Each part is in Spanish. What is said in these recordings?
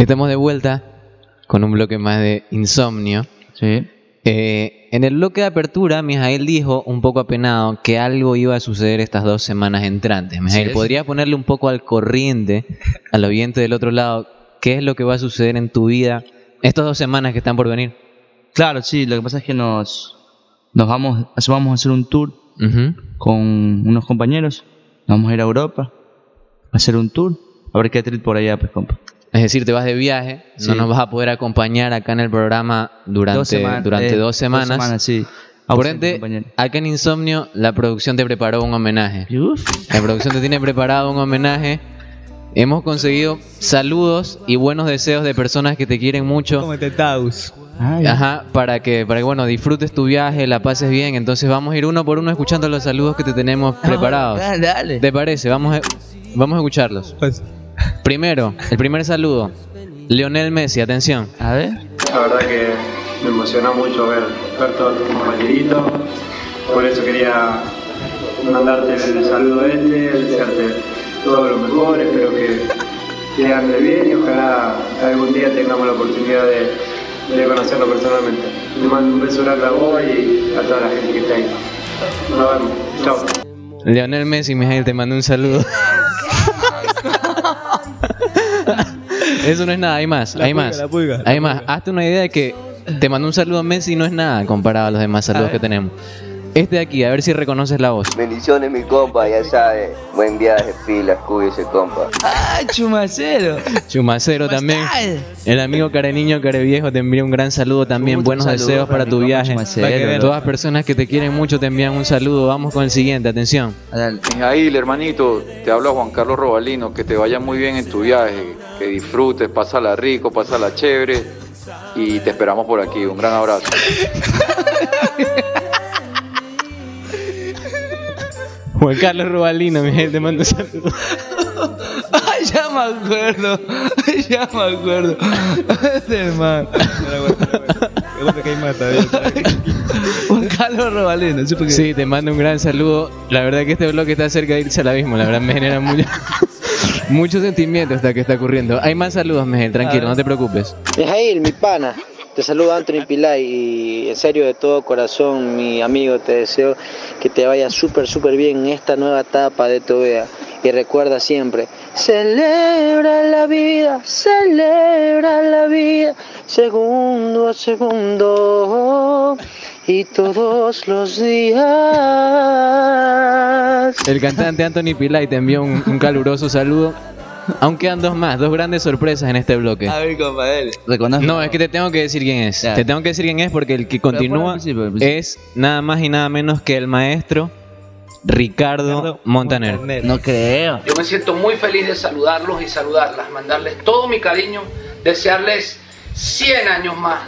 Estamos de vuelta con un bloque más de insomnio. Sí. Eh, en el bloque de apertura, Mijael dijo, un poco apenado, que algo iba a suceder estas dos semanas entrantes. Mijael, Sí, ¿podría ponerle un poco al corriente, al oyente del otro lado, qué es lo que va a suceder en tu vida estas dos semanas que están por venir? Claro, sí, lo que pasa es que nos, nos vamos, vamos a hacer un tour Ujú. con unos compañeros. Vamos a ir a Europa a hacer un tour. A ver qué trip por allá, pues, compa. Es decir, te vas de viaje, no nos vas a poder acompañar acá en el programa durante Dos semanas, durante eh, dos semanas. sí. Por ende, acá en Insomnio, la producción te preparó un homenaje. Uf. La producción te tiene preparado un homenaje. Hemos conseguido saludos y buenos deseos de personas que te quieren mucho. Cómete Taus. Ay, Ajá, para que, para que bueno, disfrutes tu viaje, la pases bien. Entonces vamos a ir uno por uno escuchando los saludos que te tenemos preparados. Dale, dale. ¿Te parece? Vamos a, vamos a escucharlos. Pues, Primero, el primer saludo. Lionel Messi, atención. A ver. La verdad que me emociona mucho ver, ver todos tus compañeritos. Por eso quería mandarte el saludo este, desearte todo lo mejor. Espero que te ande bien y ojalá algún día tengamos la oportunidad de, de conocerlo personalmente. Te mando un beso grande a vos y a toda la gente que está ahí. Nos vemos. Chao. Lionel Messi, Miguel, te mando un saludo. Eso no es nada, hay más, La hay pulga, más. la pulga, la hay más. Hazte una idea de que te mandó un saludo a Messi y no es nada comparado a los demás saludos que tenemos. Este de aquí, a ver si reconoces la voz. Bendiciones mi compa, ya sabe. Buen viaje, pilas, cuídese compa. ¡Ah, chumacero! Chumacero ¿Cómo también. estás? El amigo care niño, care viejo te envía un gran saludo también. Buenos saludo deseos para tu viaje. Chumacero. Todas personas que te quieren mucho te envían un saludo. Vamos con el siguiente, atención. Mijail, hermanito, te habla Juan Carlos Robalino, que te vaya muy bien en tu viaje, que disfrutes, pásala rico, pásala chévere y te esperamos por aquí. Un gran abrazo. Juan Carlos Rubalino, Miguel, te mando un saludo. Ay, ya me acuerdo. Ya me acuerdo. Este man. Juan Carlos Robaleno. ¿sí? Porque- Sí, te mando un gran saludo. La verdad que este bloque está cerca de irse al abismo. La verdad me genera mucho, mucho sentimiento hasta que está ocurriendo. Hay más saludos, Miguel, tranquilo, no te preocupes. Mijail, mi pana, te saluda Anthony Pilay y en serio de todo corazón, mi amigo, te deseo que te vaya súper, súper bien en esta nueva etapa de tu vida. Y recuerda siempre, celebra la vida, celebra la vida, segundo a segundo y todos los días. El cantante Anthony Pilay te envió un, un caluroso saludo. Aún quedan dos más, dos grandes sorpresas en este bloque. A ver, compa, dale. Reconozco. No, es que te tengo que decir quién es. Ya. Te tengo que decir quién es porque el que continúa principio, al principio. es nada más y nada menos que el maestro Ricardo Montaner. No creo. Yo me siento muy feliz de saludarlos y saludarlas, mandarles todo mi cariño, desearles 100 años más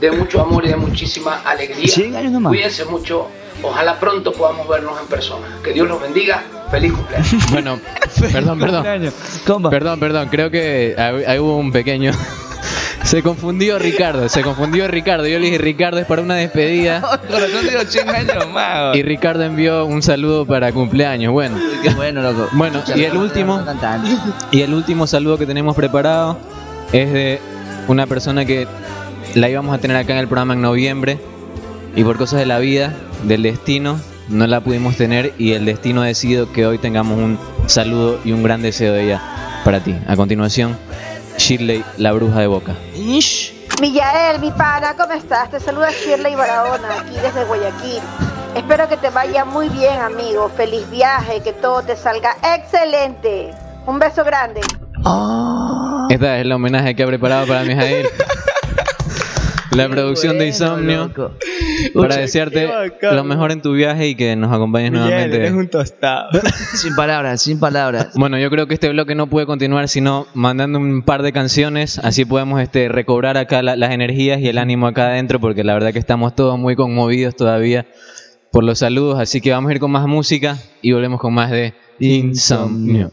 de mucho amor y de muchísima alegría. 100 años nomás. Cuídense mucho, ojalá pronto podamos vernos en persona. Que Dios los bendiga, feliz cumpleaños. Bueno, perdón, perdón. Compa. Perdón, perdón, creo que ahí hubo un pequeño... Se confundió Ricardo, se confundió Ricardo. Yo le dije, Ricardo es para una despedida. Corazón digo 100 años más. Y Ricardo envió un saludo para cumpleaños. Bueno, bueno, loco. bueno, y el último, y el último saludo que tenemos preparado es de una persona que la íbamos a tener acá en el programa en noviembre y por cosas de la vida, del destino, no la pudimos tener y el destino ha decidido que hoy tengamos un saludo y un gran deseo de ella para ti. A continuación, Shirley, la bruja de Boca. Ish. Millael, mi pana, ¿cómo estás? Te saluda Shirley Barahona, aquí desde Guayaquil. Espero que te vaya muy bien, amigo. Feliz viaje, que todo te salga excelente. Un beso grande. Esta es el homenaje que ha preparado para Mijael. La producción de Insomnio loco. para desearte lo mejor en tu viaje y que nos acompañes Miguel, nuevamente. eres un tostado. Sin palabras, sin palabras. Bueno, yo creo que este bloque no puede continuar sino mandando un par de canciones, así podemos este, recobrar acá la- las energías y el ánimo acá adentro, porque la verdad que estamos todos muy conmovidos todavía por los saludos, así que vamos a ir con más música y volvemos con más de Insomnio.